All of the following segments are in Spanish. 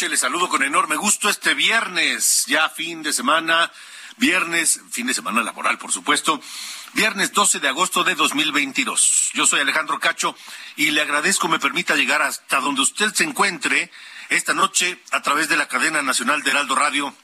Noches, les saludo con enorme gusto este viernes, ya fin de semana, viernes, fin de semana laboral, por supuesto, viernes 12 de agosto de 2022. Yo soy Alejandro Cacho y le agradezco me permita llegar hasta donde usted se encuentre esta noche a través de la cadena nacional de Heraldo Radio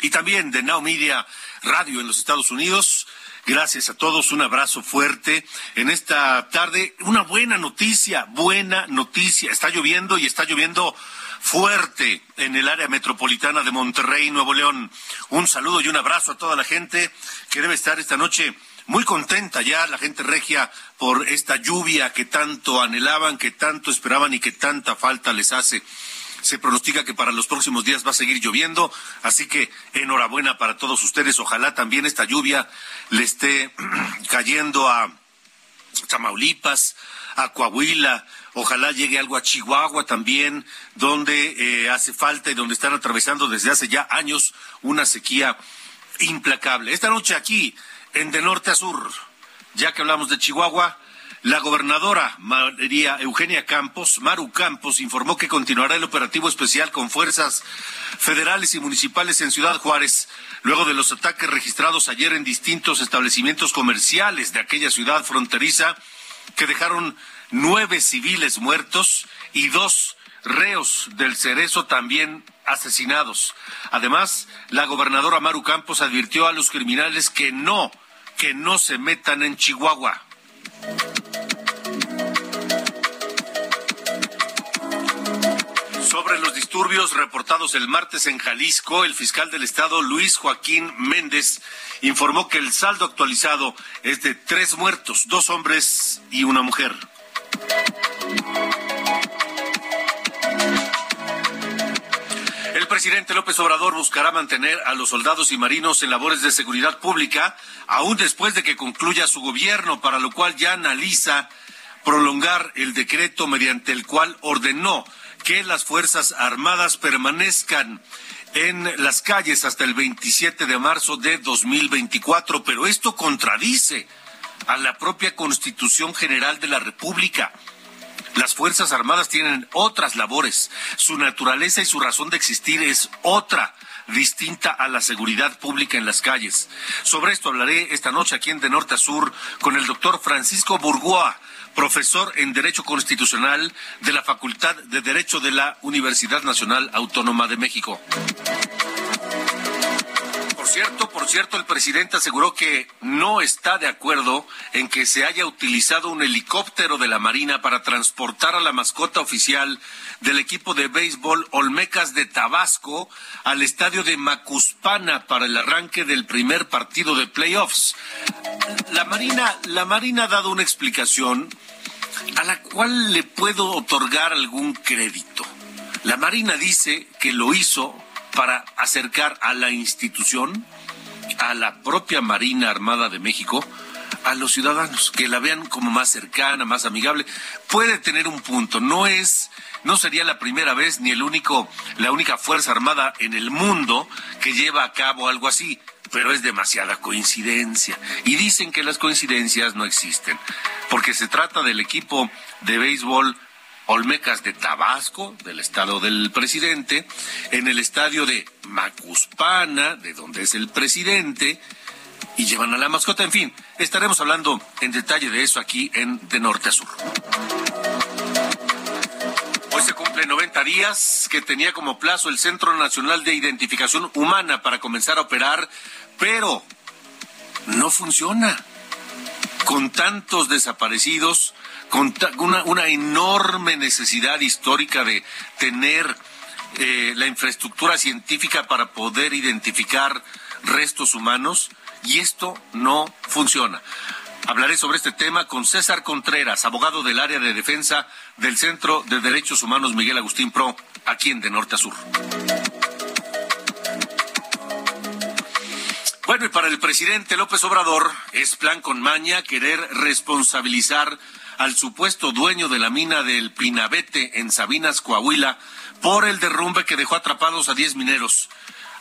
y también de Now Media Radio en los Estados Unidos. Gracias a todos, un abrazo fuerte en esta tarde. Una buena noticia, buena noticia. Está lloviendo y está lloviendo fuerte en el área metropolitana de Monterrey, Nuevo León. Un saludo y un abrazo a toda la gente que debe estar esta noche muy contenta ya, la gente regia, por esta lluvia que tanto anhelaban, que tanto esperaban y que tanta falta les hace. Se pronostica que para los próximos días va a seguir lloviendo, así que enhorabuena para todos ustedes. Ojalá también esta lluvia le esté cayendo a Tamaulipas, a Coahuila, ojalá llegue algo a Chihuahua también, donde eh, hace falta y donde están atravesando desde hace ya años una sequía implacable. Esta noche aquí, en de norte a sur, ya que hablamos de Chihuahua, la gobernadora María Eugenia Campos, Maru Campos, informó que continuará el operativo especial con fuerzas federales y municipales en Ciudad Juárez, luego de los ataques registrados ayer en distintos establecimientos comerciales de aquella ciudad fronteriza, que dejaron nueve civiles muertos y dos reos del cerezo también asesinados. Además, la gobernadora Maru Campos advirtió a los criminales que no, que no se metan en Chihuahua. Sobre los disturbios reportados el martes en Jalisco, el fiscal del estado Luis Joaquín Méndez informó que el saldo actualizado es de tres muertos, dos hombres y una mujer. El presidente López Obrador buscará mantener a los soldados y marinos en labores de seguridad pública, aún después de que concluya su gobierno, para lo cual ya analiza prolongar el decreto mediante el cual ordenó que las Fuerzas Armadas permanezcan en las calles hasta el 27 de marzo de 2024, pero esto contradice a la propia Constitución General de la República. Las Fuerzas Armadas tienen otras labores. Su naturaleza y su razón de existir es otra, distinta a la seguridad pública en las calles. Sobre esto hablaré esta noche aquí en De Norte a Sur con el doctor Francisco Burgoa, profesor en Derecho Constitucional de la Facultad de Derecho de la Universidad Nacional Autónoma de México. Por cierto, por cierto, el presidente aseguró que no está de acuerdo en que se haya utilizado un helicóptero de la Marina para transportar a la mascota oficial del equipo de béisbol Olmecas de Tabasco al estadio de Macuspana para el arranque del primer partido de playoffs. La Marina, la Marina ha dado una explicación a la cual le puedo otorgar algún crédito. La Marina dice que lo hizo para acercar a la institución, a la propia Marina Armada de México, a los ciudadanos, que la vean como más cercana, más amigable. Puede tener un punto, no es, no sería la primera vez ni el único, la única fuerza armada en el mundo que lleva a cabo algo así, pero es demasiada coincidencia. Y dicen que las coincidencias no existen, porque se trata del equipo de béisbol Olmecas de Tabasco, del estado del presidente, en el estadio de Macuspana, de donde es el presidente, y llevan a la mascota. En fin, estaremos hablando en detalle de eso aquí en De Norte a Sur. Hoy se cumple 90 días que tenía como plazo el Centro Nacional de Identificación Humana para comenzar a operar, pero no funciona. Con tantos desaparecidos, con una, enorme necesidad histórica de tener eh, la infraestructura científica para poder identificar restos humanos, y esto no funciona. Hablaré sobre este tema con César Contreras, abogado del área de defensa del Centro de Derechos Humanos Miguel Agustín Pro, aquí en De Norte a Sur. Bueno, y para el presidente López Obrador es plan con maña querer responsabilizar al supuesto dueño de la mina del Pinabete en Sabinas, Coahuila, por el derrumbe que dejó atrapados a 10 mineros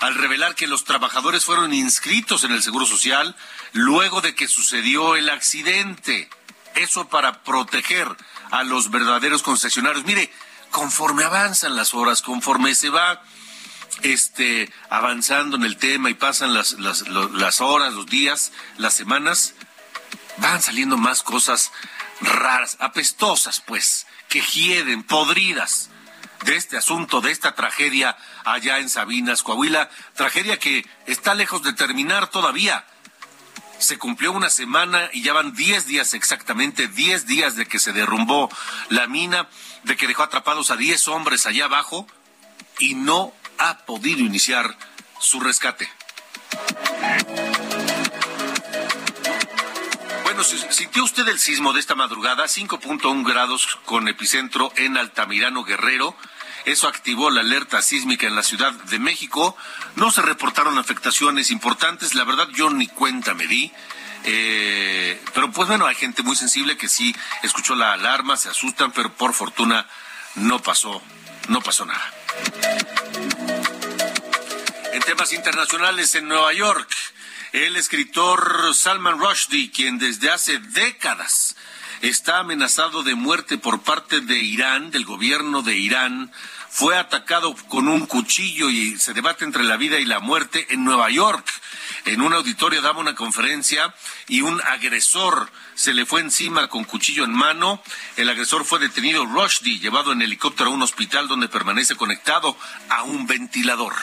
al revelar que los trabajadores fueron inscritos en el Seguro Social luego de que sucedió el accidente. Eso para proteger a los verdaderos concesionarios. Mire, conforme avanzan las horas, conforme se va este, avanzando en el tema y pasan las, las, las horas, los días, las semanas, van saliendo más cosas raras, apestosas, pues, que hieden, podridas de este asunto, de esta tragedia allá en Sabinas, Coahuila, tragedia que está lejos de terminar todavía. Se cumplió una semana y ya van 10 días exactamente, 10 días de que se derrumbó la mina, de que dejó atrapados a 10 hombres allá abajo y no ha podido iniciar su rescate. Bueno, sintió usted el sismo de esta madrugada, 5.1 grados con epicentro en Altamirano Guerrero. Eso activó la alerta sísmica en la Ciudad de México. No se reportaron afectaciones importantes. La verdad, yo ni cuenta me di. Eh, pero pues bueno, hay gente muy sensible que sí escuchó la alarma, se asustan, pero por fortuna no pasó, no pasó nada. En temas internacionales, en Nueva York, el escritor Salman Rushdie, quien desde hace décadas está amenazado de muerte por parte de Irán, del gobierno de Irán, fue atacado con un cuchillo y se debate entre la vida y la muerte en Nueva York. En un auditorio daba una conferencia y un agresor se le fue encima con cuchillo en mano. El agresor fue detenido Rushdie, llevado en helicóptero a un hospital donde permanece conectado a un ventilador.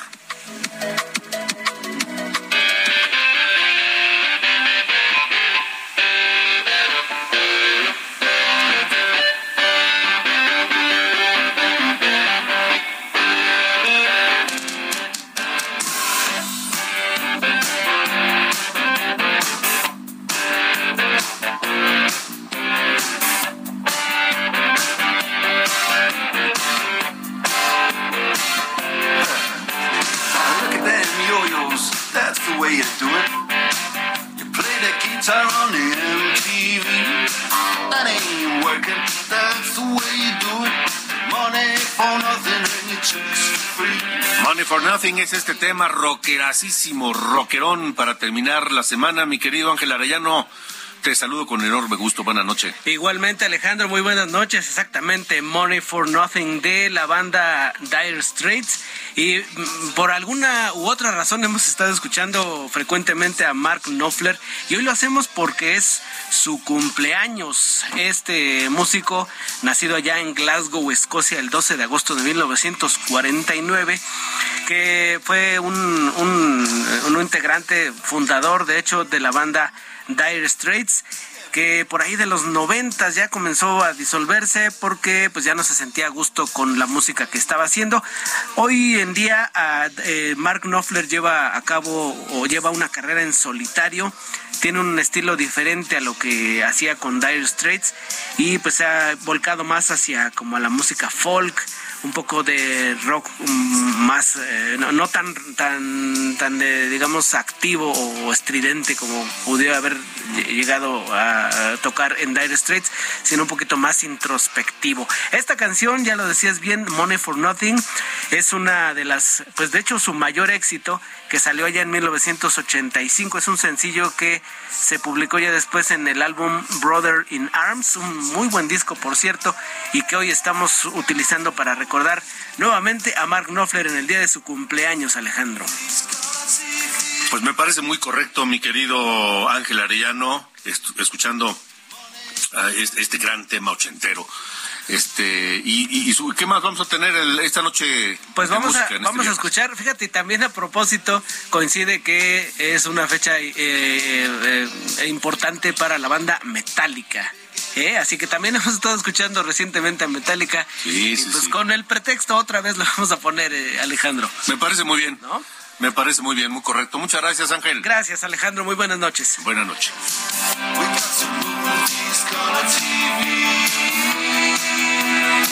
Money for Nothing es este tema rockerasísimo, rockerón para terminar la semana, mi querido Ángel Arellano. Te saludo con enorme gusto. Buenas noches. Igualmente, Alejandro, muy buenas noches. Exactamente, Money for Nothing de la banda Dire Straits. Y mm, por alguna u otra razón hemos estado escuchando frecuentemente a Mark Knopfler. Y hoy lo hacemos porque es su cumpleaños. Este músico, nacido allá en Glasgow, Escocia, el 12 de agosto de 1949, que fue un, un, un integrante fundador, de hecho, de la banda Dire Straits que por ahí de los noventas ya comenzó a disolverse porque pues ya no se sentía a gusto con la música que estaba haciendo. Hoy en día eh, Mark Knopfler lleva a cabo o lleva una carrera en solitario tiene un estilo diferente a lo que hacía con Dire Straits y pues se ha volcado más hacia como a la música folk, un poco de rock mm, más eh, no, tan tan tan de, digamos activo o estridente como pudiera haber llegado a, tocar en Dire Straits, sino un poquito más introspectivo. Esta canción, ya lo decías bien, Money for Nothing, es una de las, pues de hecho su mayor éxito que salió allá en 1985, es un sencillo que se publicó ya después en el álbum Brother in Arms, un muy buen disco por cierto, y que hoy estamos utilizando para recordar nuevamente a Mark Knopfler en el día de su cumpleaños, Alejandro. Pues me parece muy correcto, mi querido Ángel Arellano, escuchando este gran tema ochentero. Este, y, ¿qué más vamos a tener esta noche? Pues vamos, a, este vamos a escuchar, fíjate, también a propósito, coincide que es una fecha eh, eh, eh, importante para la banda Metallica. Así que también hemos estado escuchando recientemente a Metallica. Sí, y pues con el pretexto otra vez lo vamos a poner, Alejandro. Me parece muy bien. ¿No? Me parece muy bien, muy correcto. Muchas gracias, Ángel. Gracias, Alejandro. Muy buenas noches. Buenas noches.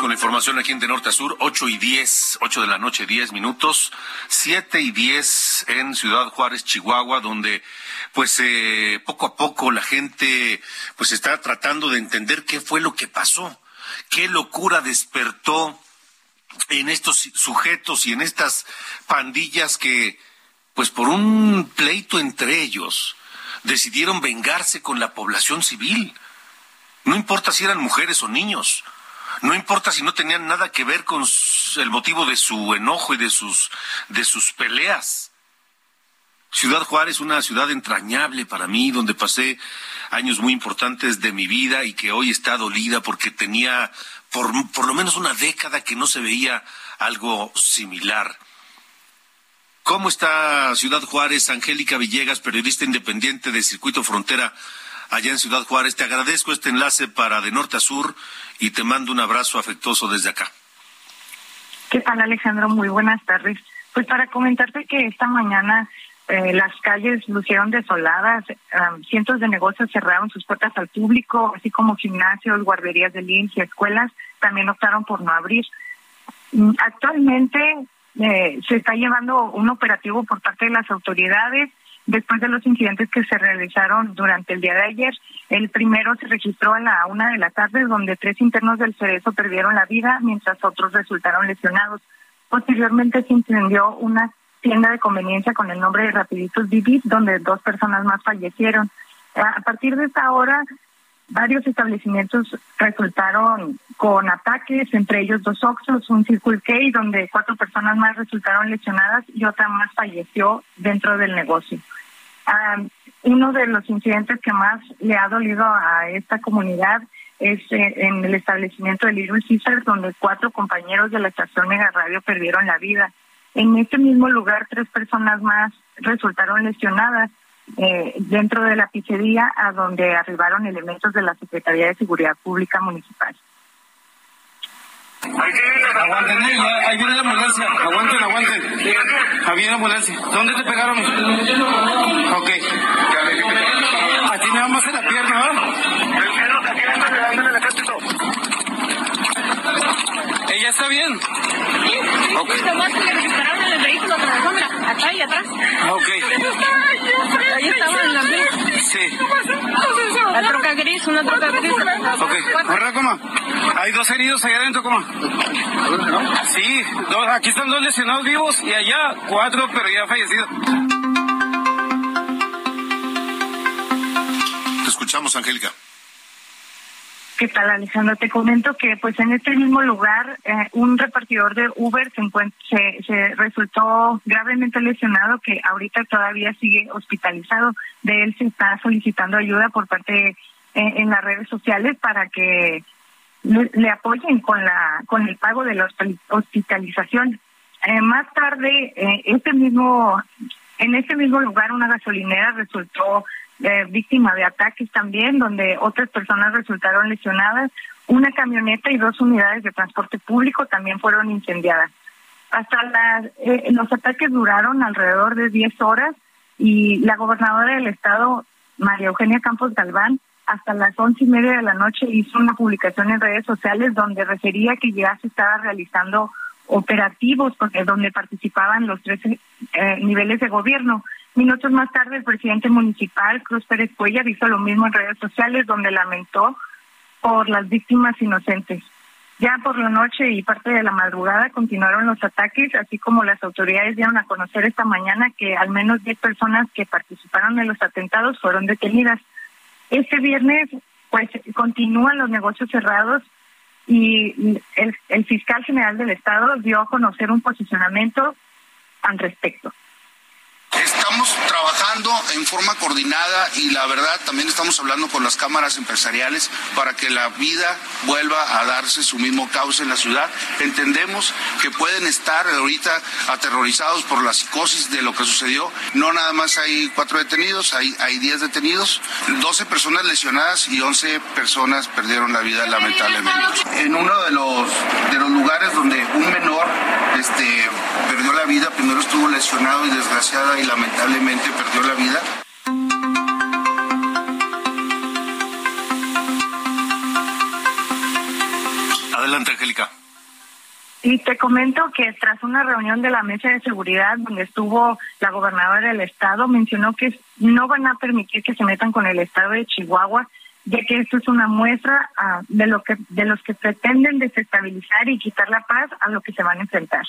Con la información aquí en De Norte a Sur, 8 y 10, 8 de la noche, 10 minutos, 7 y 10 en Ciudad Juárez, Chihuahua, donde pues eh, poco a poco la gente pues está tratando de entender qué fue lo que pasó, qué locura despertó en estos sujetos y en estas pandillas que pues por un pleito entre ellos decidieron vengarse con la población civil. No importa si eran mujeres o niños, no importa si no tenían nada que ver con el motivo de su enojo y de sus, de sus peleas. Ciudad Juárez, una ciudad entrañable para mí, donde pasé años muy importantes de mi vida y que hoy está dolida porque tenía por, por lo menos una década que no se veía algo similar. ¿Cómo está Ciudad Juárez? Angélica Villegas, periodista independiente de Circuito Frontera, allá en Ciudad Juárez. Te agradezco este enlace para de norte a sur y te mando un abrazo afectuoso desde acá. ¿Qué tal Alejandro? Muy buenas tardes. Pues para comentarte que esta mañana eh, las calles lucieron desoladas, cientos de negocios cerraron sus puertas al público, así como gimnasios, guarderías de y escuelas también optaron por no abrir. Mm, actualmente eh, se está llevando un operativo por parte de las autoridades después de los incidentes que se realizaron durante el día de ayer. El primero se registró a la una de la tarde, donde tres internos del Cerezo perdieron la vida, mientras otros resultaron lesionados. Posteriormente se incendió una tienda de conveniencia con el nombre de Rapiditos Vivid, donde dos personas más fallecieron. A partir de esta hora, varios establecimientos resultaron con ataques, entre ellos dos Oxos, un Circle K, donde cuatro personas más resultaron lesionadas y otra más falleció dentro del negocio. Uno de los incidentes que más le ha dolido a esta comunidad es eh, en el establecimiento de Little Caesar, donde cuatro compañeros de la estación Mega Radio perdieron la vida. En este mismo lugar, tres personas más resultaron lesionadas eh, dentro de la pizzería a donde arribaron elementos de la Secretaría de Seguridad Pública Municipal. Aguanten, ahí, ahí viene la ambulancia. Aguanten, aguanten. Ahí viene la ambulancia. ¿Dónde te pegaron? Ok. Aquí me vamos en la pierna, ¿no? ¿Ella está bien? Sí, sí. Okay. La acá y atrás. Ok. Ahí estaba en la gris. Sí. La troca gris, una troca gris. Ok. ¿Verdad, coma? Hay dos heridos allá adentro, coma. Sí, dos, aquí están dos lesionados vivos y allá cuatro, pero ya fallecidos. Te escuchamos, Angélica. ¿Qué tal, Alejandro? Te comento que pues en este mismo lugar eh, un repartidor de Uber se, se, resultó gravemente lesionado que ahorita todavía sigue hospitalizado. De él se está solicitando ayuda por parte eh, en las redes sociales para que le, apoyen con la con el pago de la hospitalización. Eh, más tarde, este mismo en este mismo lugar una gasolinera resultó eh, víctima de ataques también, donde otras personas resultaron lesionadas. Una camioneta y dos unidades de transporte público también fueron incendiadas. Hasta las, eh, los ataques duraron alrededor de 10 horas y la gobernadora del estado, María Eugenia Campos Galván, hasta las once y media de la noche hizo una publicación en redes sociales donde refería que ya se estaba realizando operativos porque donde participaban los tres eh, niveles de gobierno Minutos más tarde, el presidente municipal, Cruz Pérez Cuellar, hizo lo mismo en redes sociales, donde lamentó por las víctimas inocentes. Ya por la noche y parte de la madrugada continuaron los ataques, así como las autoridades dieron a conocer esta mañana que al menos 10 personas que participaron en los atentados fueron detenidas. Este viernes, pues, continúan los negocios cerrados y el, el fiscal general del Estado dio a conocer un posicionamiento al respecto. Trabajando en forma coordinada y la verdad también estamos hablando con las cámaras empresariales para que la vida vuelva a darse su mismo cauce en la ciudad. Entendemos que pueden estar ahorita aterrorizados por la psicosis de lo que sucedió. No nada más hay cuatro detenidos, hay, hay diez detenidos, doce personas lesionadas y once personas perdieron la vida lamentablemente. En uno de los, de los lugares donde un menor este, perdió la vida, primero estuvo lesionado y desgraciada y lamentablemente perdió la vida. Adelante, Angélica. Y te comento que tras una reunión de la mesa de seguridad donde estuvo la gobernadora del estado, mencionó que no van a permitir que se metan con el estado de Chihuahua, ya que esto es una muestra uh, de lo que de los que pretenden desestabilizar y quitar la paz a lo que se van a enfrentar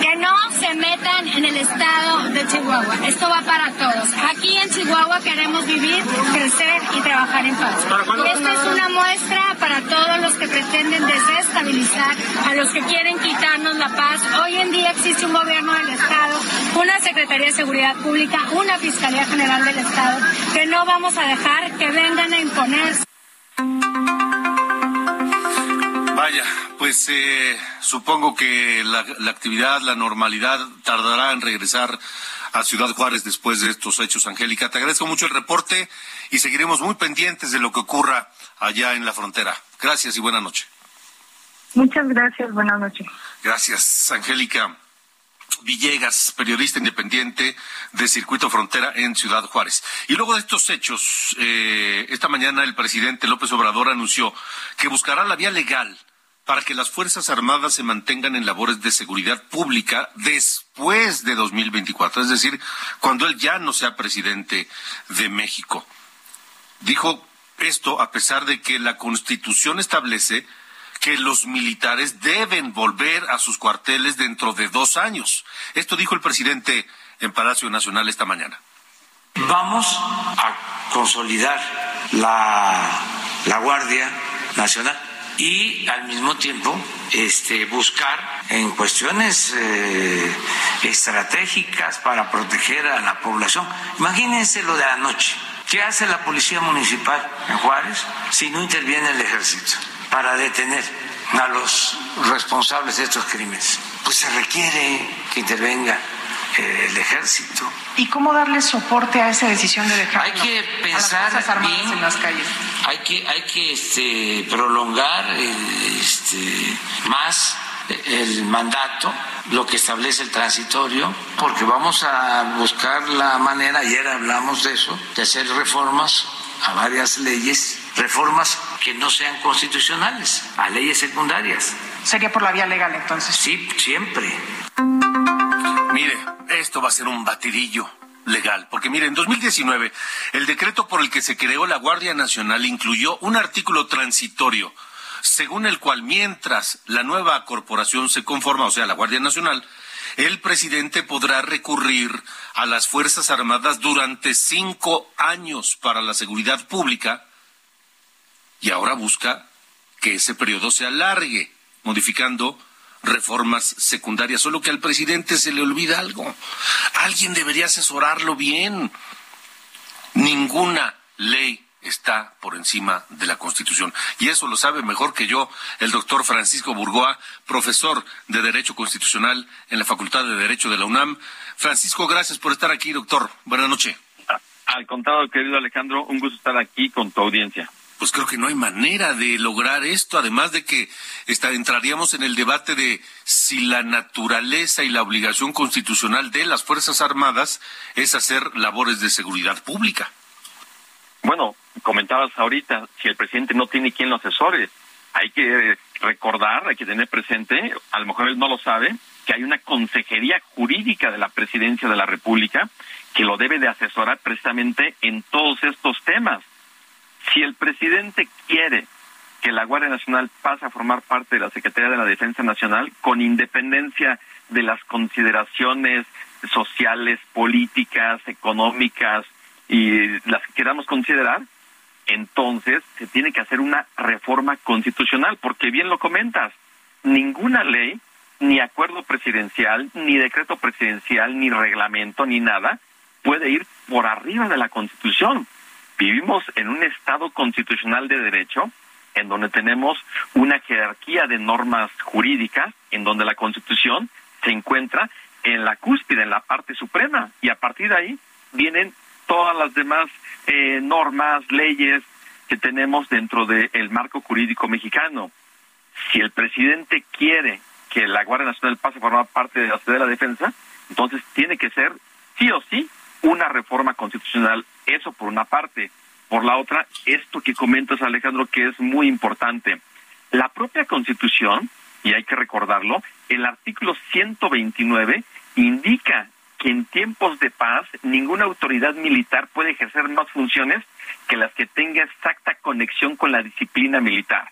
que no se metan en el estado de Chihuahua. Esto va para todos. Aquí en Chihuahua queremos vivir, crecer y trabajar en paz. Y esta es una muestra para todos los que pretenden desestabilizar, a los que quieren quitarnos la paz. Hoy en día existe un gobierno del estado, una Secretaría de Seguridad Pública, una Fiscalía General del Estado, que no vamos a dejar que vengan a imponer. Vaya, pues eh, supongo que la, la, actividad, la normalidad tardará en regresar a Ciudad Juárez después de estos hechos, Angélica. Te agradezco mucho el reporte y seguiremos muy pendientes de lo que ocurra allá en la frontera. Gracias y buena noche. Muchas gracias, buenas noches. Gracias, Angélica. Villegas, periodista independiente de Circuito Frontera en Ciudad Juárez. Y luego de estos hechos, eh, esta mañana el presidente López Obrador anunció que buscará la vía legal para que las Fuerzas Armadas se mantengan en labores de seguridad pública después de 2024, es decir, cuando él ya no sea presidente de México. Dijo esto a pesar de que la Constitución establece que los militares deben volver a sus cuarteles dentro de dos años. Esto dijo el presidente en Palacio Nacional esta mañana. Vamos a consolidar la, la Guardia Nacional y al mismo tiempo este, buscar en cuestiones eh, estratégicas para proteger a la población. Imagínense lo de anoche. ¿Qué hace la Policía Municipal en Juárez si no interviene el ejército para detener a los responsables de estos crímenes? Pues se requiere que intervenga el ejército. ¿Y cómo darle soporte a esa decisión de dejar hay que pensar a las Armadas bien, en las calles? Hay que, hay que este, prolongar este, más el mandato, lo que establece el transitorio, porque vamos a buscar la manera, ayer hablamos de eso, de hacer reformas a varias leyes, reformas que no sean constitucionales, a leyes secundarias. ¿Sería por la vía legal entonces? Sí, siempre. Mire, esto va a ser un batidillo legal, porque mire, en 2019 el decreto por el que se creó la Guardia Nacional incluyó un artículo transitorio según el cual mientras la nueva corporación se conforma, o sea, la Guardia Nacional, el presidente podrá recurrir a las Fuerzas Armadas durante cinco años para la seguridad pública y ahora busca que ese periodo se alargue, modificando reformas secundarias, solo que al presidente se le olvida algo. Alguien debería asesorarlo bien. Ninguna ley está por encima de la Constitución. Y eso lo sabe mejor que yo el doctor Francisco Burgoa, profesor de Derecho Constitucional en la Facultad de Derecho de la UNAM. Francisco, gracias por estar aquí, doctor. Buenas noches. Al contrario, querido Alejandro, un gusto estar aquí con tu audiencia pues creo que no hay manera de lograr esto, además de que está, entraríamos en el debate de si la naturaleza y la obligación constitucional de las Fuerzas Armadas es hacer labores de seguridad pública. Bueno, comentabas ahorita, si el presidente no tiene quien lo asesore, hay que recordar, hay que tener presente, a lo mejor él no lo sabe, que hay una consejería jurídica de la presidencia de la República que lo debe de asesorar precisamente en todos estos temas. Si el presidente quiere que la Guardia Nacional pase a formar parte de la Secretaría de la Defensa Nacional con independencia de las consideraciones sociales, políticas, económicas y las que queramos considerar, entonces se tiene que hacer una reforma constitucional, porque bien lo comentas, ninguna ley, ni acuerdo presidencial, ni decreto presidencial, ni reglamento, ni nada, puede ir por arriba de la Constitución. Vivimos en un Estado constitucional de derecho, en donde tenemos una jerarquía de normas jurídicas, en donde la Constitución se encuentra en la cúspide, en la parte suprema, y a partir de ahí vienen todas las demás eh, normas, leyes que tenemos dentro del marco jurídico mexicano. Si el presidente quiere que la Guardia Nacional pase a formar parte de la de la Defensa, entonces tiene que ser sí o sí una reforma constitucional. Eso por una parte. Por la otra, esto que comentas, Alejandro, que es muy importante. La propia Constitución, y hay que recordarlo, el artículo 129 indica que en tiempos de paz ninguna autoridad militar puede ejercer más funciones que las que tenga exacta conexión con la disciplina militar.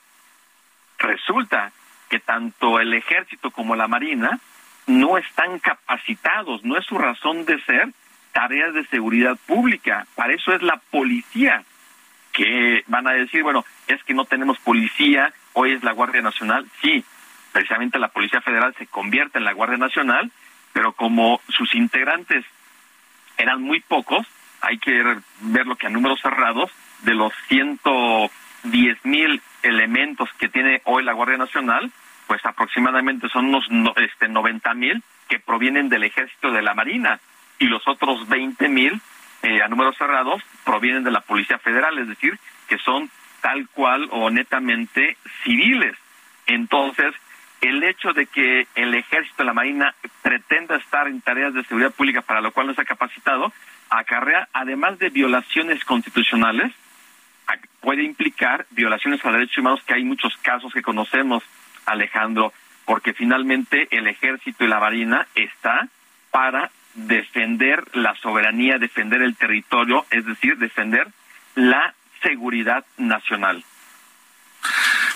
Resulta que tanto el ejército como la marina no están capacitados, no es su razón de ser tareas de seguridad pública, para eso es la policía, que van a decir, bueno, es que no tenemos policía, hoy es la Guardia Nacional, sí, precisamente la Policía Federal se convierte en la Guardia Nacional, pero como sus integrantes eran muy pocos, hay que verlo que a números cerrados, de los 110 mil elementos que tiene hoy la Guardia Nacional, pues aproximadamente son unos este, 90 mil que provienen del Ejército de la Marina y los otros 20 mil eh, a números cerrados provienen de la Policía Federal, es decir, que son tal cual o netamente civiles. Entonces, el hecho de que el ejército de la marina pretenda estar en tareas de seguridad pública para lo cual no está capacitado, acarrea, además de violaciones constitucionales, puede implicar violaciones a derechos humanos, que hay muchos casos que conocemos, Alejandro, porque finalmente el ejército y la marina está para defender la soberanía, defender el territorio, es decir, defender la seguridad nacional.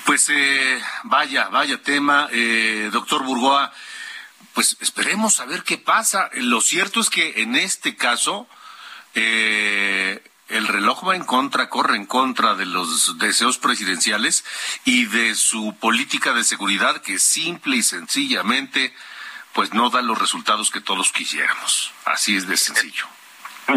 Pues eh, vaya, vaya tema, eh, doctor Burgoa. Pues esperemos a ver qué pasa. Lo cierto es que en este caso eh, el reloj va en contra, corre en contra de los deseos presidenciales y de su política de seguridad que simple y sencillamente pues no da los resultados que todos quisiéramos. Así es de sencillo.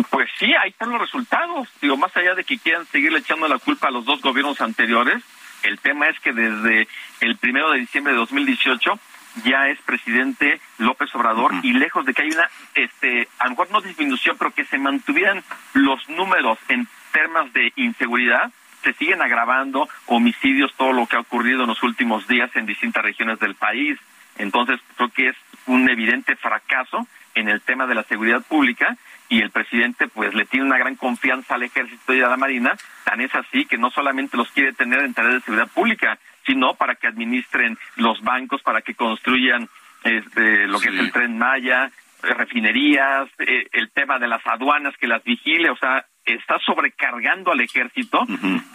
Pues sí, ahí están los resultados. Digo, más allá de que quieran seguirle echando la culpa a los dos gobiernos anteriores, el tema es que desde el primero de diciembre de 2018 ya es presidente López Obrador y lejos de que haya una, este, a lo mejor no disminución, pero que se mantuvieran los números en temas de inseguridad, se siguen agravando homicidios, todo lo que ha ocurrido en los últimos días en distintas regiones del país. Entonces, creo que es un evidente fracaso en el tema de la seguridad pública y el presidente pues le tiene una gran confianza al ejército y a la marina, tan es así que no solamente los quiere tener en tareas de seguridad pública, sino para que administren los bancos, para que construyan este, lo que es el tren Maya, eh, refinerías, eh, el tema de las aduanas que las vigile, o sea, está sobrecargando al ejército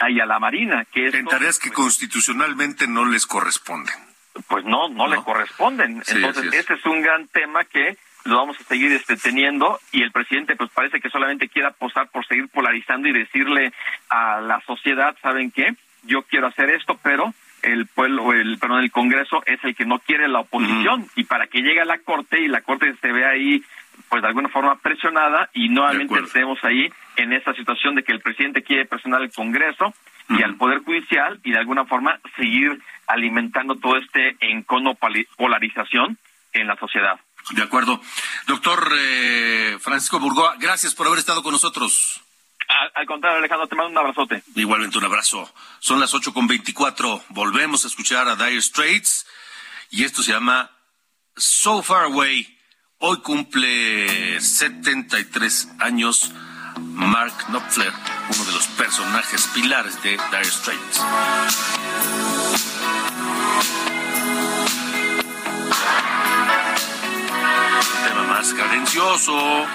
y a la marina, que es en tareas que constitucionalmente no les corresponden. Pues no, no, le corresponden. Entonces, ese es. un gran tema que lo vamos a seguir este, teniendo y el presidente pues parece que solamente quiere apostar por seguir polarizando y decirle a la sociedad, ¿saben qué? Yo quiero hacer esto, pero el pueblo, el perdón, el Congreso es el que no quiere la oposición. Y para que llegue a la Corte y la Corte se vea ahí pues de alguna forma presionada y nuevamente estemos ahí en esa situación de que el presidente quiere presionar al Congreso y al Poder Judicial y de alguna forma seguir alimentando todo este encono polarización en la sociedad. De acuerdo. Doctor eh, Francisco Burgoa, gracias por haber estado con nosotros. Al, contrario, Alejandro, te mando un abrazote. Igualmente un abrazo. Son las ocho con veinticuatro. Volvemos a escuchar a Dire Straits y esto se llama So Far Away. Hoy cumple 73 años Mark Knopfler, uno de los personajes pilares de Dire Straits. tema más cadencioso,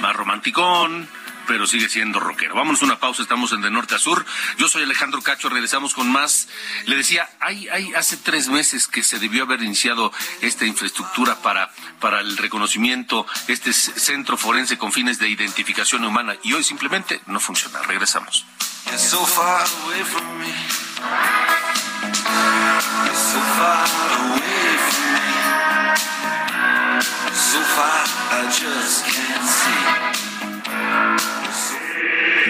más romanticón, pero sigue siendo rockero. Vamos una pausa, estamos en de norte a sur. Yo soy Alejandro Cacho, regresamos con más. Le decía, hay, hay hace tres meses que se debió haber iniciado esta infraestructura para, para el reconocimiento, este centro forense con fines de identificación humana, y hoy simplemente no funciona. Regresamos. So far I just can't see.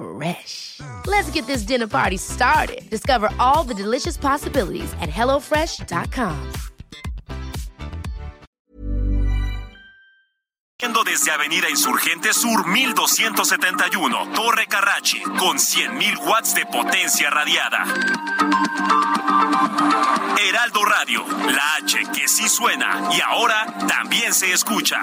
Fresh. Let's get this dinner party started. Discover all the delicious possibilities at hellofresh.com. Desde Avenida Insurgente Sur 1271, Torre Carrachi, con 100.000 watts de potencia radiada. Heraldo Radio, la H que sí suena y ahora también se escucha.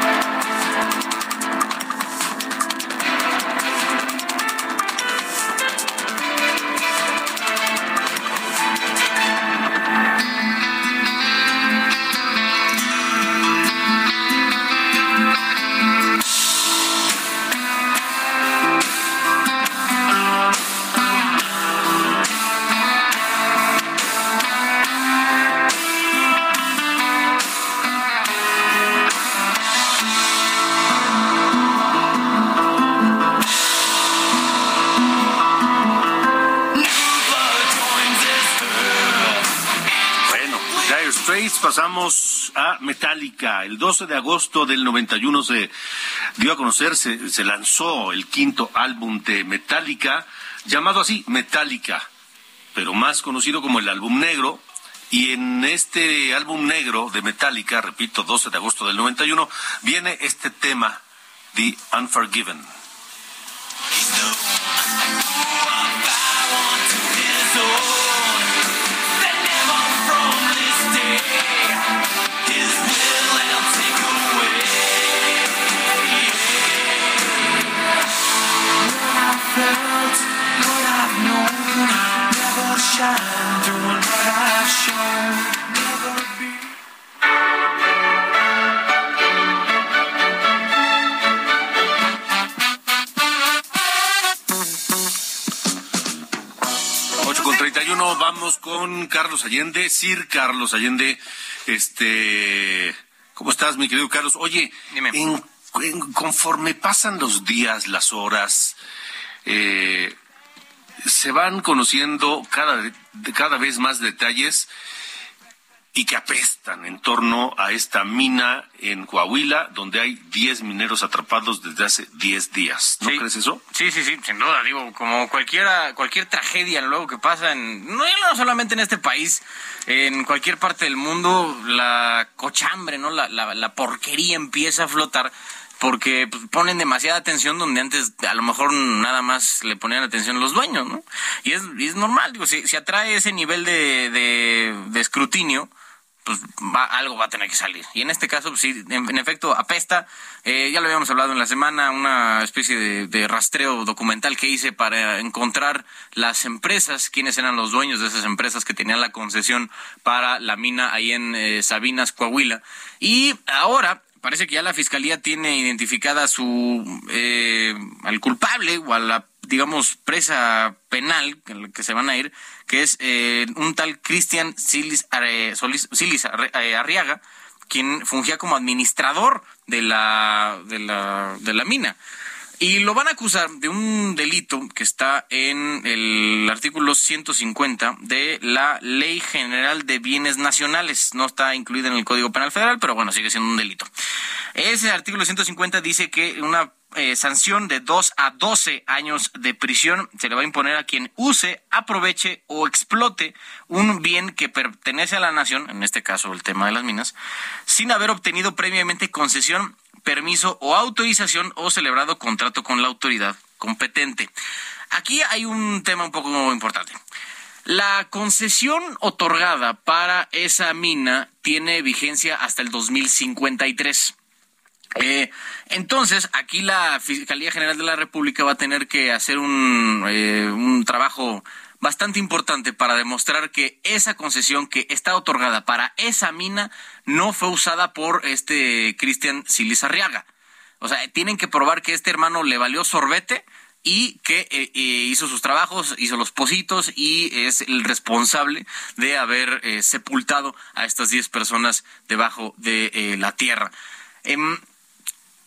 A Metallica. El 12 de agosto del 91 se dio a conocer, se, se lanzó el quinto álbum de Metallica, llamado así Metallica, pero más conocido como el álbum negro. Y en este álbum negro de Metallica, repito, 12 de agosto del 91, viene este tema, The Unforgiven. Vamos con Carlos Allende, Sir Carlos Allende, este, ¿cómo estás mi querido Carlos? Oye, conforme pasan los días, las horas, eh, se van conociendo cada, cada vez más detalles y que apestan en torno a esta mina en Coahuila, donde hay 10 mineros atrapados desde hace 10 días. ¿No crees eso? Sí, sí, sí, sin duda. Digo, como cualquiera, cualquier tragedia luego que pasa, en, no, solamente en este país, en cualquier parte del mundo, la cochambre, ¿no? La, la, la porquería empieza a flotar porque pues, ponen demasiada atención donde antes a lo mejor nada más le ponían atención los dueños, ¿no? Y es, es normal, digo, si, si atrae ese nivel de, de, escrutinio, pues algo va a tener que salir. Y en este caso, pues, sí, en, efecto, apesta. Eh, ya lo habíamos hablado en la semana, una especie de, rastreo documental que hice para encontrar las empresas, quiénes eran los dueños de esas empresas que tenían la concesión para la mina ahí en eh, Sabinas, Coahuila. Y ahora parece que ya la fiscalía tiene identificada su eh, al culpable o a la digamos presa penal que se van a ir que es eh, un tal Cristian Silis, Silis eh, Arriaga quien fungía como administrador de la de la de la mina y lo van a acusar de un delito que está en el artículo 150 de la Ley General de Bienes Nacionales. No está incluido en el Código Penal Federal, pero bueno, sigue siendo un delito. Ese artículo 150 dice que una eh, sanción de 2 a 12 años de prisión se le va a imponer a quien use, aproveche o explote un bien que pertenece a la nación, en este caso el tema de las minas, sin haber obtenido previamente concesión permiso o autorización o celebrado contrato con la autoridad competente. Aquí hay un tema un poco importante. La concesión otorgada para esa mina tiene vigencia hasta el 2053. Eh, entonces, aquí la Fiscalía General de la República va a tener que hacer un, eh, un trabajo bastante importante para demostrar que esa concesión que está otorgada para esa mina no fue usada por este Cristian Silizarriaga. O sea, tienen que probar que este hermano le valió sorbete y que eh, eh, hizo sus trabajos, hizo los positos y es el responsable de haber eh, sepultado a estas 10 personas debajo de la tierra.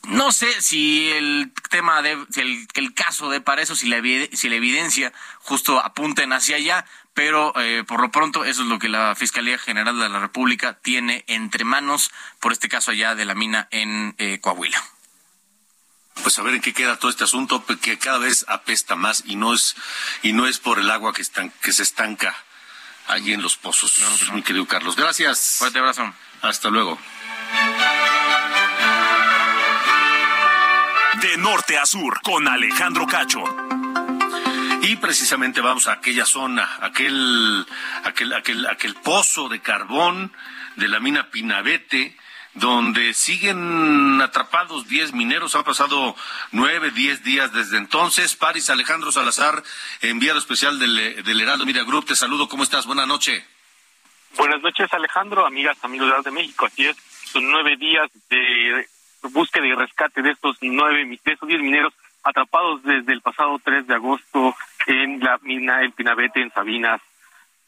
No sé si el tema de, si el, el caso de para eso, si la, si la evidencia justo apunten hacia allá, pero eh, por lo pronto eso es lo que la Fiscalía General de la República tiene entre manos por este caso allá de la mina en eh, Coahuila. Pues a ver en qué queda todo este asunto, que cada vez apesta más y no es y no es por el agua que están que se estanca allí en los pozos. mi querido Carlos, gracias. Fuerte abrazo. Hasta luego. De norte a sur, con Alejandro Cacho. Y precisamente vamos a aquella zona, aquel, aquel, aquel, aquel pozo de carbón de la mina Pinabete, donde siguen atrapados 10 mineros. Han pasado 9, 10 días desde entonces. Paris Alejandro Salazar, enviado especial del, del Heraldo Mira Group. Te saludo. ¿Cómo estás? Buenas noches. Buenas noches, Alejandro, amigas, amigos de de México. Así es, son nueve días de búsqueda y rescate de estos nueve, de estos diez mineros atrapados desde el pasado 3 de agosto en la mina El Pinabete en Sabinas,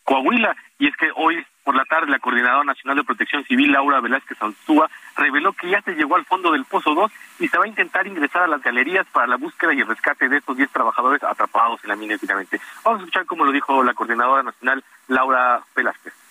Coahuila. Y es que hoy por la tarde la Coordinadora Nacional de Protección Civil, Laura Velázquez Alzúa, reveló que ya se llegó al fondo del Pozo 2 y se va a intentar ingresar a las galerías para la búsqueda y el rescate de estos 10 trabajadores atrapados en la mina El Pinabete. Vamos a escuchar cómo lo dijo la Coordinadora Nacional, Laura Velázquez.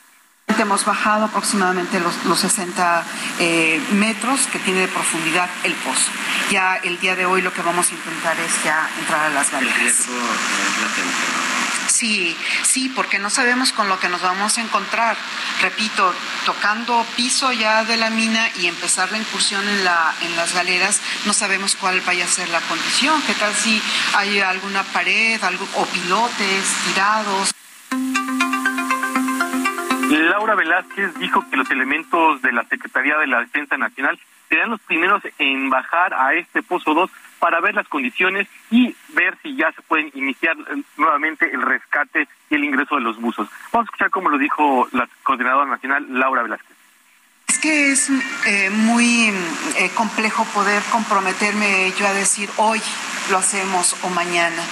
Hemos bajado aproximadamente los, los 60 eh, metros que tiene de profundidad el pozo. Ya el día de hoy lo que vamos a intentar es ya entrar a las galerías. El riesgo es Sí, sí, porque no sabemos con lo que nos vamos a encontrar. Repito, tocando piso ya de la mina y empezar la incursión en, la, en las galeras, no sabemos cuál vaya a ser la condición. ¿Qué tal si hay alguna pared algo, o pilotes tirados? Laura Velázquez dijo que los elementos de la Secretaría de la Defensa Nacional serán los primeros en bajar a este Pozo 2 para ver las condiciones y ver si ya se pueden iniciar eh, nuevamente el rescate y el ingreso de los buzos. Vamos a escuchar cómo lo dijo la coordinadora nacional Laura Velázquez. Es que es eh, muy eh, complejo poder comprometerme yo a decir hoy lo hacemos o mañana.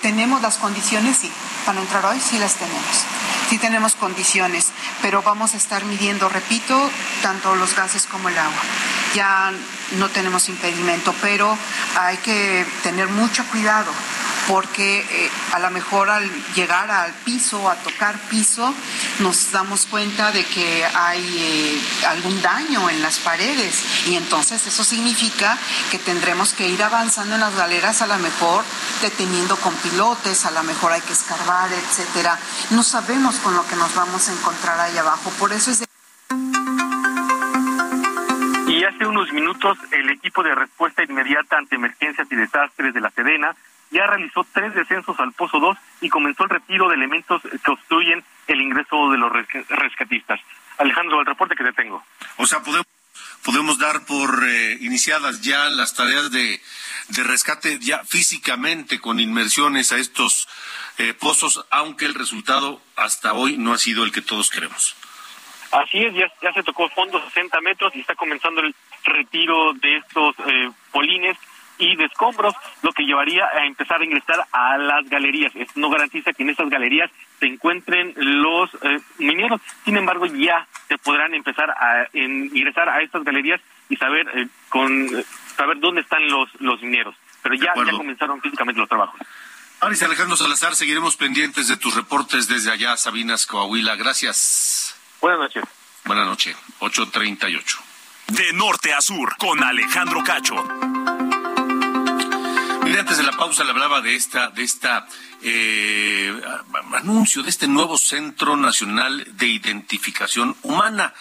¿Tenemos las condiciones? Sí. Para entrar hoy sí las tenemos sí tenemos condiciones, pero vamos a estar midiendo, repito, tanto los gases como el agua. Ya no tenemos impedimento, pero hay que tener mucho cuidado porque eh, a lo mejor al llegar al piso, a tocar piso, nos damos cuenta de que hay eh, algún daño en las paredes y entonces eso significa que tendremos que ir avanzando en las galeras, a lo mejor deteniendo con pilotes, a lo mejor hay que escarbar, etcétera. No sabemos con lo que nos vamos a encontrar ahí abajo, por eso es Y hace unos minutos el equipo de respuesta inmediata ante emergencias y desastres de la Sedena ya realizó tres descensos al Pozo 2 y comenzó el retiro de elementos que obstruyen el ingreso de los rescatistas. Alejandro, el reporte que te tengo. O sea, podemos, podemos dar por eh, iniciadas ya las tareas de, de rescate ya físicamente con inmersiones a estos eh, pozos, aunque el resultado hasta hoy no ha sido el que todos queremos. Así es, ya, ya se tocó fondo 60 metros y está comenzando el retiro de estos eh, polines y de escombros, lo que llevaría a empezar a ingresar a las galerías. Esto no garantiza que en estas galerías se encuentren los eh, mineros, sin embargo ya se podrán empezar a ingresar a estas galerías y saber eh, con saber dónde están los los mineros. Pero ya, ya comenzaron físicamente los trabajos. Aris Alejandro Salazar, seguiremos pendientes de tus reportes desde allá, Sabinas, Coahuila. Gracias. Buenas noches. Buenas noches, 838. De norte a sur, con Alejandro Cacho. Antes de la pausa le hablaba de esta, de esta eh, anuncio de este nuevo Centro Nacional de Identificación Humana.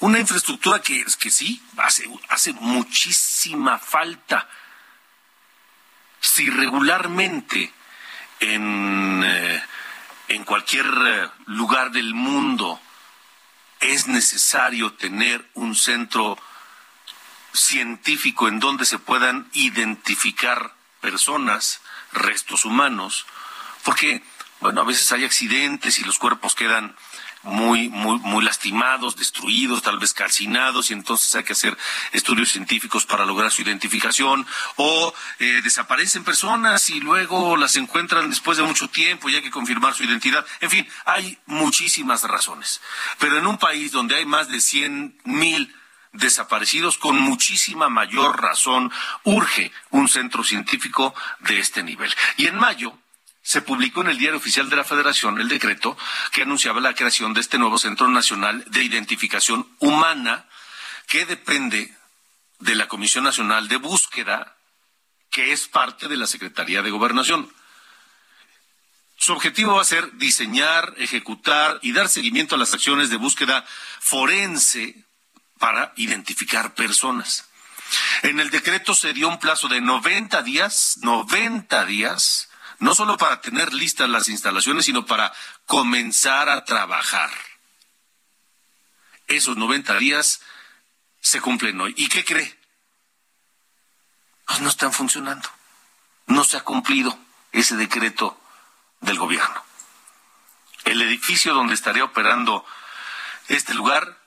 Una infraestructura que, que sí, hace, hace muchísima falta. Si regularmente en, eh, en cualquier eh, lugar del mundo es necesario tener un centro científico en donde se puedan identificar personas, restos humanos, porque, bueno, a veces hay accidentes y los cuerpos quedan muy, muy, muy lastimados, destruidos, tal vez calcinados, y entonces hay que hacer estudios científicos para lograr su identificación, o eh, desaparecen personas y luego las encuentran después de mucho tiempo y hay que confirmar su identidad. En fin, hay muchísimas razones. Pero en un país donde hay más de cien mil desaparecidos, con muchísima mayor razón urge un centro científico de este nivel. Y en mayo se publicó en el Diario Oficial de la Federación el decreto que anunciaba la creación de este nuevo Centro Nacional de Identificación Humana que depende de la Comisión Nacional de Búsqueda, que es parte de la Secretaría de Gobernación. Su objetivo va a ser diseñar, ejecutar y dar seguimiento a las acciones de búsqueda forense para identificar personas. En el decreto se dio un plazo de 90 días, 90 días, no solo para tener listas las instalaciones, sino para comenzar a trabajar. Esos 90 días se cumplen hoy. ¿Y qué cree? Pues no están funcionando. No se ha cumplido ese decreto del gobierno. El edificio donde estaría operando este lugar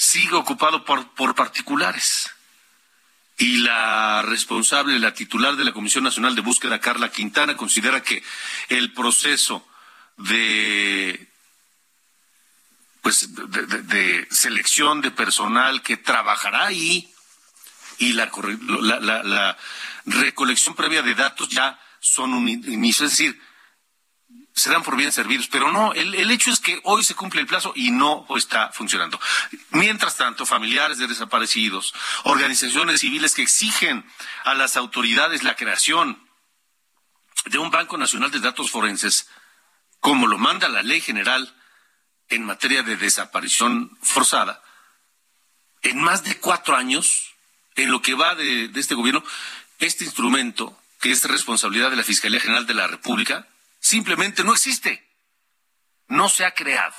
sigue ocupado por, por particulares. Y la responsable, la titular de la Comisión Nacional de Búsqueda, Carla Quintana, considera que el proceso de pues de, selección de personal que trabajará ahí y la, la, la recolección previa de datos ya son un inicio. Es decir, se dan por bien servidos, pero no, el, hecho es que hoy se cumple el plazo y no está funcionando. Mientras tanto, familiares de desaparecidos, organizaciones civiles que exigen a las autoridades la creación de un Banco Nacional de Datos Forenses, como lo manda la ley general en materia de desaparición forzada, en más de cuatro años, en lo que va de este gobierno, este instrumento, que es responsabilidad de la Fiscalía General de la República, simplemente no existe. No se ha creado.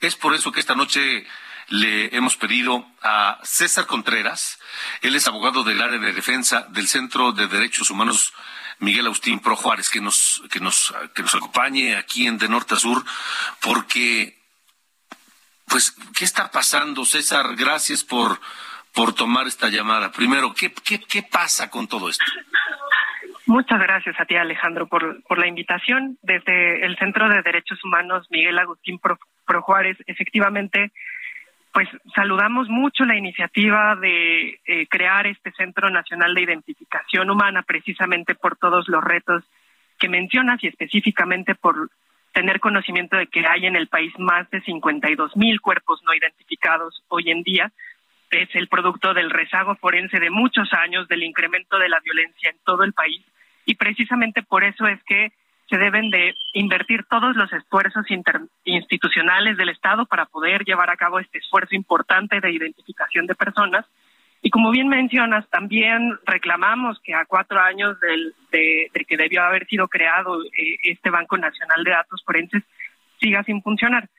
Es por eso que esta noche le hemos pedido a César Contreras, él es abogado del área de defensa del Centro de Derechos Humanos Miguel Agustín Pro Juárez, que nos, que nos, que nos acompañe aquí en De Norte a Sur, porque, pues, ¿qué está pasando, César? Gracias por, por tomar esta llamada. Primero, ¿qué, qué, qué pasa con todo esto? Muchas gracias a ti, Alejandro, por, la invitación. Desde el Centro de Derechos Humanos Miguel Agustín Pro, Juárez, efectivamente, pues saludamos mucho la iniciativa de eh, crear este Centro Nacional de Identificación Humana, precisamente por todos los retos que mencionas y específicamente por tener conocimiento de que hay en el país más de 52 mil cuerpos no identificados hoy en día, es el producto del rezago forense de muchos años, del incremento de la violencia en todo el país y precisamente por eso es que se deben de invertir todos los esfuerzos institucionales del Estado para poder llevar a cabo este esfuerzo importante de identificación de personas. Y como bien mencionas, también reclamamos que a cuatro años del, de, que debió haber sido creado eh, este Banco Nacional de Datos Forenses siga sin funcionar.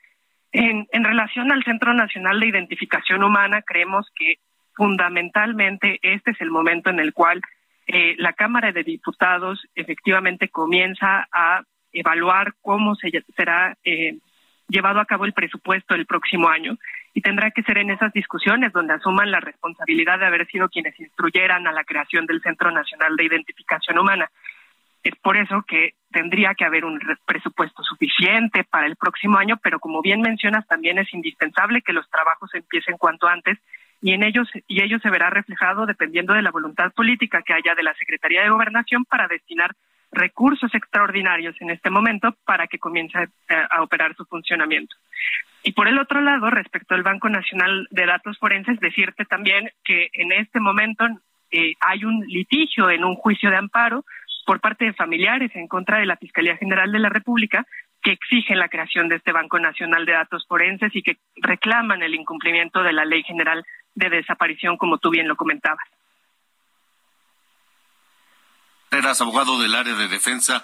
En, en relación al Centro Nacional de Identificación Humana, creemos que fundamentalmente este es el momento en el cual eh, la Cámara de Diputados efectivamente comienza a evaluar cómo se, será eh, llevado a cabo el presupuesto el próximo año y tendrá que ser en esas discusiones donde asuman la responsabilidad de haber sido quienes instruyeran a la creación del Centro Nacional de Identificación Humana. Es por eso que tendría que haber un presupuesto suficiente para el próximo año, pero como bien mencionas, también es indispensable que los trabajos empiecen cuanto antes y en ellos y ello se verá reflejado dependiendo de la voluntad política que haya de la Secretaría de Gobernación para destinar recursos extraordinarios en este momento para que comience a, eh, a, operar su funcionamiento. Y por el otro lado, respecto al Banco Nacional de Datos Forenses, decirte también que en este momento eh, hay un litigio en un juicio de amparo por parte de familiares en contra de la Fiscalía General de la República que exigen la creación de este Banco Nacional de Datos Forenses y que reclaman el incumplimiento de la Ley General de Desaparición, como tú bien lo comentabas. Eras abogado del área de defensa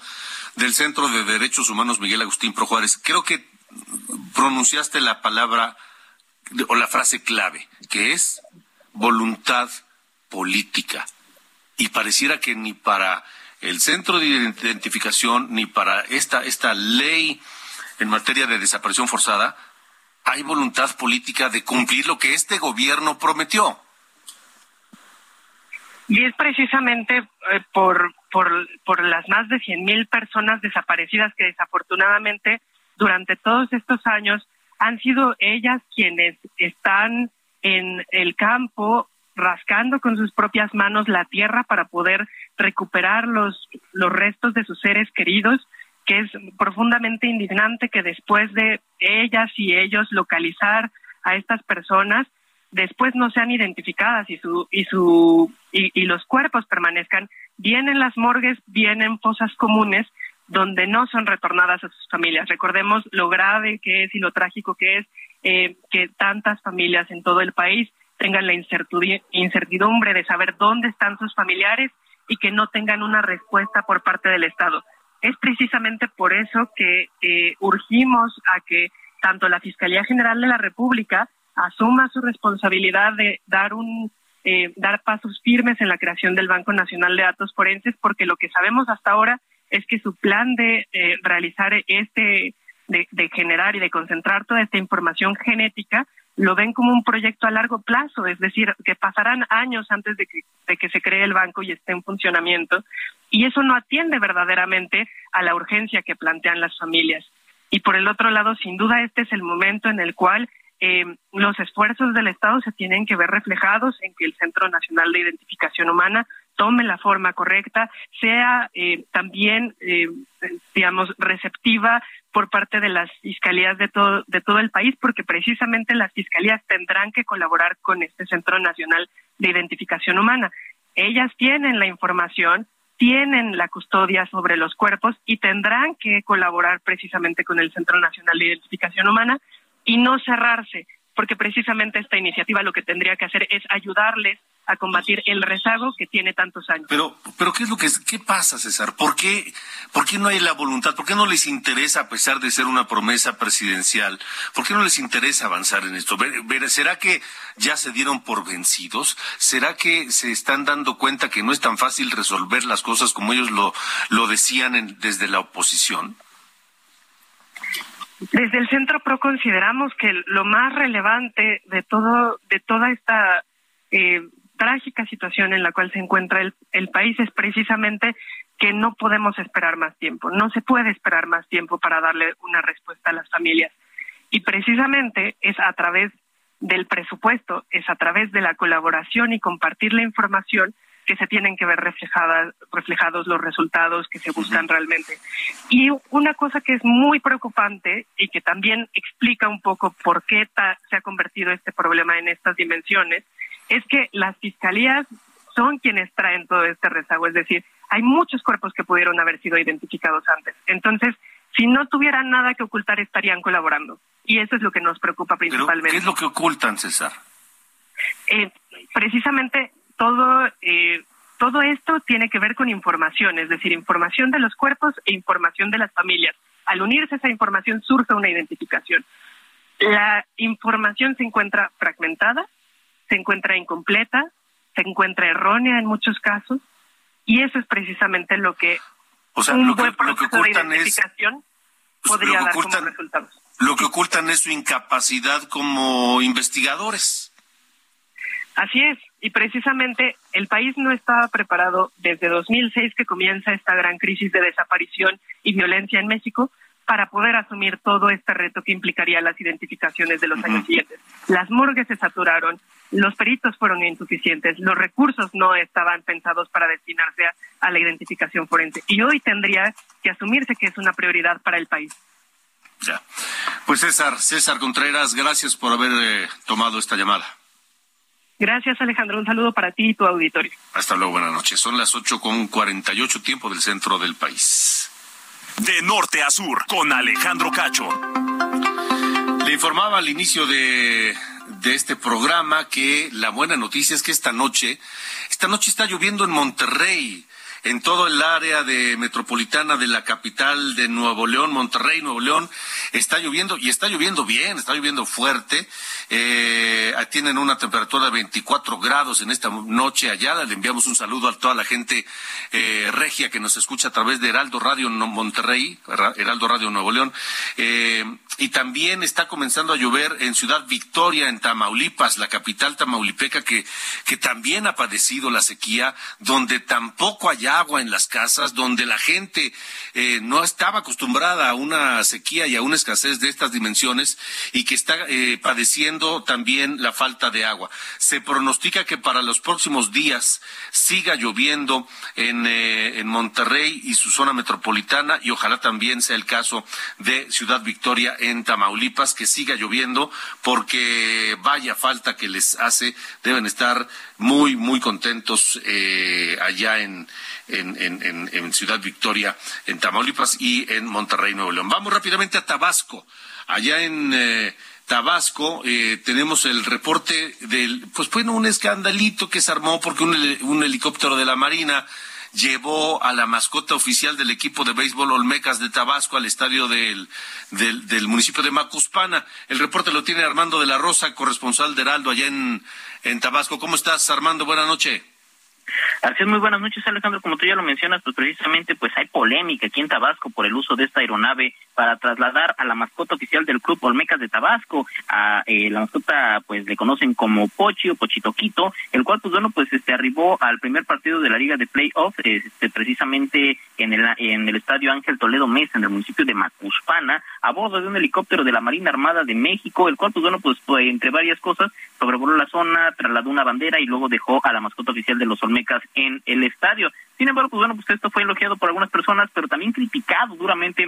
del Centro de Derechos Humanos Miguel Agustín Pro Juárez. Creo que pronunciaste la palabra o la frase clave, que es voluntad política. Y pareciera que ni para el centro de identificación ni para esta, esta ley en materia de desaparición forzada hay voluntad política de cumplir lo que este gobierno prometió. Y es precisamente eh, por, por, por las más de 100.000 personas desaparecidas que desafortunadamente durante todos estos años han sido ellas quienes están en el campo rascando con sus propias manos la tierra para poder recuperar los, los restos de sus seres queridos, que es profundamente indignante que después de ellas y ellos localizar a estas personas, después no sean identificadas y su y su y, los cuerpos permanezcan bien en las morgues, bien en fosas comunes donde no son retornadas a sus familias. Recordemos lo grave que es y lo trágico que es eh, que tantas familias en todo el país tengan la incertidumbre de saber dónde están sus familiares y que no tengan una respuesta por parte del Estado. Es precisamente por eso que eh, urgimos a que tanto la Fiscalía General de la República asuma su responsabilidad de dar un eh, dar pasos firmes en la creación del Banco Nacional de Datos Forenses, porque lo que sabemos hasta ahora es que su plan de eh, realizar este, de, de, generar y de concentrar toda esta información genética, lo ven como un proyecto a largo plazo, es decir, que pasarán años antes de que, se cree el banco y esté en funcionamiento, y eso no atiende verdaderamente a la urgencia que plantean las familias. Y por el otro lado, sin duda, este es el momento en el cual eh, los esfuerzos del Estado se tienen que ver reflejados en que el Centro Nacional de Identificación Humana tome la forma correcta, sea eh, también, eh, digamos, receptiva por parte de las fiscalías de todo, de todo el país, porque precisamente las fiscalías tendrán que colaborar con este Centro Nacional de Identificación Humana. Ellas tienen la información, tienen la custodia sobre los cuerpos y tendrán que colaborar precisamente con el Centro Nacional de Identificación Humana y no cerrarse, porque precisamente esta iniciativa lo que tendría que hacer es ayudarles a combatir el rezago que tiene tantos años. Pero, pero ¿qué es lo que qué pasa, César? ¿Por qué, ¿Por qué no hay la voluntad? ¿Por qué no les interesa, a pesar de ser una promesa presidencial, por qué no les interesa avanzar en esto? ¿Será que ya se dieron por vencidos? ¿Será que se están dando cuenta que no es tan fácil resolver las cosas como ellos lo, lo decían en, desde la oposición? Desde el Centro PRO consideramos que lo más relevante de todo, de toda esta eh, trágica situación en la cual se encuentra el, el país es precisamente que no podemos esperar más tiempo, no se puede esperar más tiempo para darle una respuesta a las familias. Y precisamente es a través del presupuesto, es a través de la colaboración y compartir la información que se tienen que ver reflejadas, reflejados los resultados que se buscan realmente. Y una cosa que es muy preocupante y que también explica un poco por qué se ha convertido este problema en estas dimensiones es que las fiscalías son quienes traen todo este rezago, es decir, hay muchos cuerpos que pudieron haber sido identificados antes. Entonces, si no tuvieran nada que ocultar, estarían colaborando. Y eso es lo que nos preocupa principalmente. ¿Qué es lo que ocultan, César? Eh, precisamente todo, eh, todo esto tiene que ver con información, es decir, información de los cuerpos e información de las familias. Al unirse esa información surge una identificación. la información se encuentra fragmentada, se encuentra incompleta, se encuentra errónea en muchos casos, y eso es precisamente lo que o sea, un lo que, buen lo que proceso de ocultan es identificación pues, podría lo que dar como ocultan- resultados. lo que ocultan es su incapacidad como investigadores. Así es, y precisamente el país no estaba preparado desde 2006 que comienza esta gran crisis de desaparición y violencia en México para poder asumir todo este reto que implicaría las identificaciones de los años siguientes. Las morgues se saturaron, los peritos fueron insuficientes, los recursos no estaban pensados para destinarse a, a la identificación forense y hoy tendría que asumirse que es una prioridad para el país. Ya. Pues César, César Contreras, gracias por haber eh, tomado esta llamada. Gracias Alejandro, un saludo para ti y tu auditorio. Hasta luego, buenas noches. Son las ocho con 48 tiempo del centro del país. De norte a sur, con Alejandro Cacho. Le informaba al inicio de, de este programa que la buena noticia es que esta noche, esta noche está lloviendo en Monterrey, en todo el área de metropolitana de la capital de Nuevo León, Monterrey, Nuevo León, está lloviendo y está lloviendo bien, está lloviendo fuerte. Eh, tienen una temperatura de 24 grados en esta noche allá. Le enviamos un saludo a toda la gente eh, regia que nos escucha a través de Heraldo Radio Monterrey, Heraldo Radio Nuevo León. Eh, y también está comenzando a llover en Ciudad Victoria, en Tamaulipas, la capital tamaulipeca, que, que también ha padecido la sequía, donde tampoco hay agua en las casas, donde la gente eh, no estaba acostumbrada a una sequía y a una escasez de estas dimensiones y que está eh, padeciendo también la falta de agua. Se pronostica que para los próximos días siga lloviendo en, eh, en Monterrey y su zona metropolitana y ojalá también sea el caso de Ciudad Victoria Tamaulipas, que siga lloviendo porque vaya falta que les hace, deben estar muy, muy contentos eh, allá en, en, en- en- en Ciudad Victoria, en Tamaulipas y en Monterrey, Nuevo León. Vamos rápidamente a Tabasco. Allá en eh, Tabasco eh, tenemos el reporte del, pues bueno, un escandalito que se armó porque un helicóptero de la Marina llevó a la mascota oficial del equipo de béisbol Olmecas de Tabasco al estadio del, del, municipio de Macuspana. El reporte lo tiene Armando de la Rosa, corresponsal de Heraldo allá en, en Tabasco. ¿Cómo estás, Armando? Buenas noches. Así es, muy buenas noches, Alejandro. Como tú ya lo mencionas, pues precisamente pues hay polémica aquí en Tabasco por el uso de esta aeronave para trasladar a la mascota oficial del club Olmecas de Tabasco. A eh, la mascota, pues le conocen como Pochi o Pochitoquito, el cual, pues bueno, pues este arribó al primer partido de la Liga de Playoff, este, precisamente en el, en el estadio Ángel Toledo Mesa, en el municipio de Macuspana, a bordo de un helicóptero de la Marina Armada de México, el cual, pues bueno, pues entre varias cosas, sobrevoló la zona, trasladó una bandera y luego dejó a la mascota oficial de los Olmecas en el estadio. Sin embargo, pues bueno, pues esto fue elogiado por algunas personas, pero también criticado duramente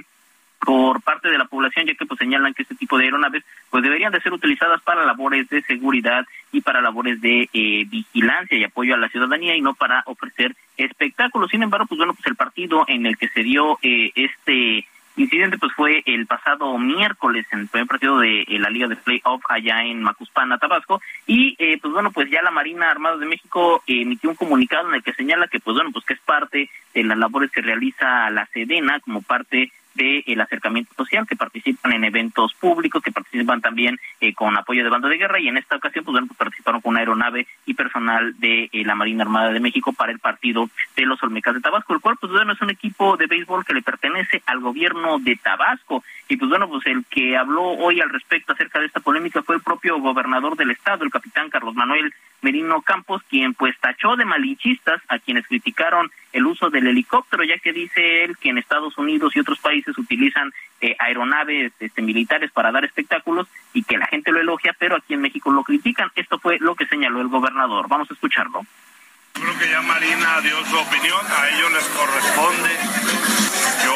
por parte de la población, ya que pues señalan que este tipo de aeronaves pues deberían de ser utilizadas para labores de seguridad y para labores de eh, vigilancia y apoyo a la ciudadanía y no para ofrecer espectáculos. Sin embargo, pues bueno, pues el partido en el que se dio eh, este incidente pues fue el pasado miércoles en el primer partido de eh, la Liga de Playoff allá en Macuspana, Tabasco. Y eh, pues bueno pues ya la Marina Armada de México eh, emitió un comunicado en el que señala que pues bueno pues que es parte de las labores que realiza la Sedena como parte del acercamiento social, que participan en eventos públicos, que participan también eh, con apoyo de banda de guerra y en esta ocasión pues, bueno, pues, participaron con una aeronave y personal de eh, la Marina Armada de México para el partido de los Olmecas de Tabasco, el cual pues bueno es un equipo de béisbol que le pertenece al gobierno de Tabasco. Y pues bueno pues el que habló hoy al respecto acerca de esta polémica fue el propio gobernador del estado, el capitán Carlos Manuel Merino Campos, quien pues tachó de malinchistas a quienes criticaron el uso del helicóptero, ya que dice él que en Estados Unidos y otros países utilizan eh, aeronaves este, militares para dar espectáculos y que la gente lo elogia, pero aquí en México lo critican. Esto fue lo que señaló el gobernador. Vamos a escucharlo. Creo que ya Marina dio su opinión, a ellos les corresponde. Yo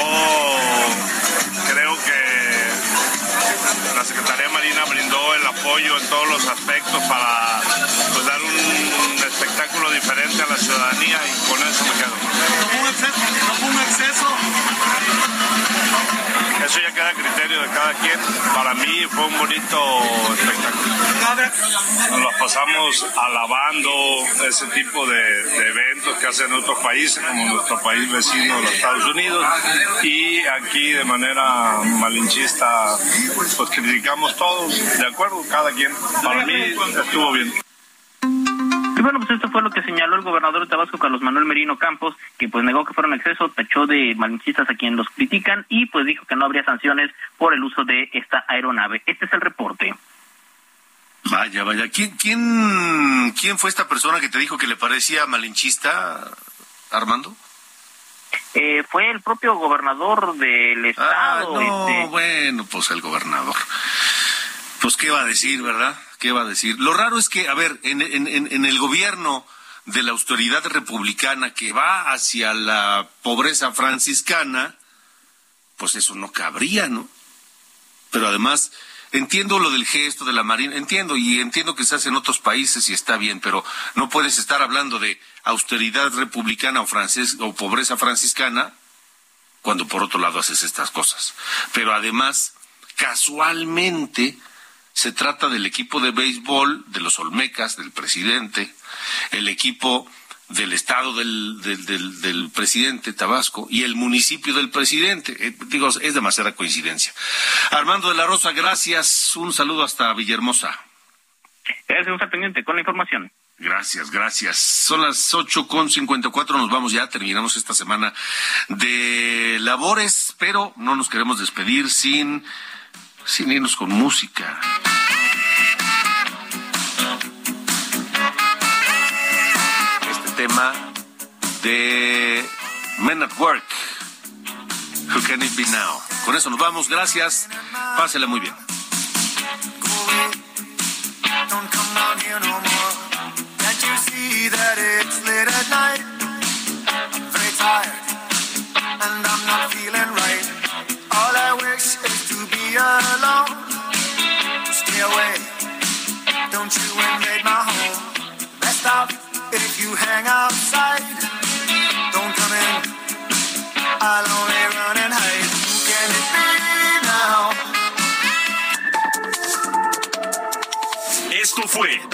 creo que la Secretaría Marina brindó el apoyo en todos los aspectos para pues, dar un espectáculo diferente a la ciudadanía y con eso me quedo. ¿No fue un exceso? ¿No fue un exceso? Eso ya queda a criterio de cada quien. Para mí fue un bonito espectáculo. Nos pasamos alabando ese tipo de, de eventos que hacen otros países, como nuestro país vecino, los Estados Unidos, y aquí de manera malinchista, pues criticamos todos, de acuerdo, cada quien. Para mí estuvo bien. Y bueno, pues esto fue lo que señaló el gobernador de Tabasco, Carlos Manuel Merino Campos, que pues negó que fueron exceso, tachó de malinchistas a quien los critican y pues dijo que no habría sanciones por el uso de esta aeronave. Este es el reporte. Vaya, vaya. ¿Quién, quién, quién fue esta persona que te dijo que le parecía malinchista, Armando? Eh, fue el propio gobernador del estado. Ah, no, este, bueno, pues el gobernador. Pues qué va a decir, ¿verdad? ¿Qué va a decir? Lo raro es que, a ver, en, el gobierno de la autoridad republicana que va hacia la pobreza franciscana, pues eso no cabría, ¿no? Pero además, entiendo lo del gesto de la Marina, entiendo y entiendo que se hace en otros países y está bien, pero no puedes estar hablando de austeridad republicana o, o pobreza franciscana cuando por otro lado haces estas cosas. Pero además, casualmente, se trata del equipo de béisbol de los Olmecas, del presidente, el equipo del estado del, del, del, del presidente Tabasco y el municipio del presidente. Eh, digo, es demasiada coincidencia. Armando de la Rosa, gracias. Un saludo hasta Villahermosa. Gracias, un pendiente con la información. Gracias, gracias. Son las ocho con cincuenta y cuatro, nos vamos ya, terminamos esta semana de labores, pero no nos queremos despedir sin, sin irnos con música. Este tema de Men at Work. Who can it be now? Con eso nos vamos, gracias. Pásela muy bien. Don't come down here no more. Can't you see that it's late at night?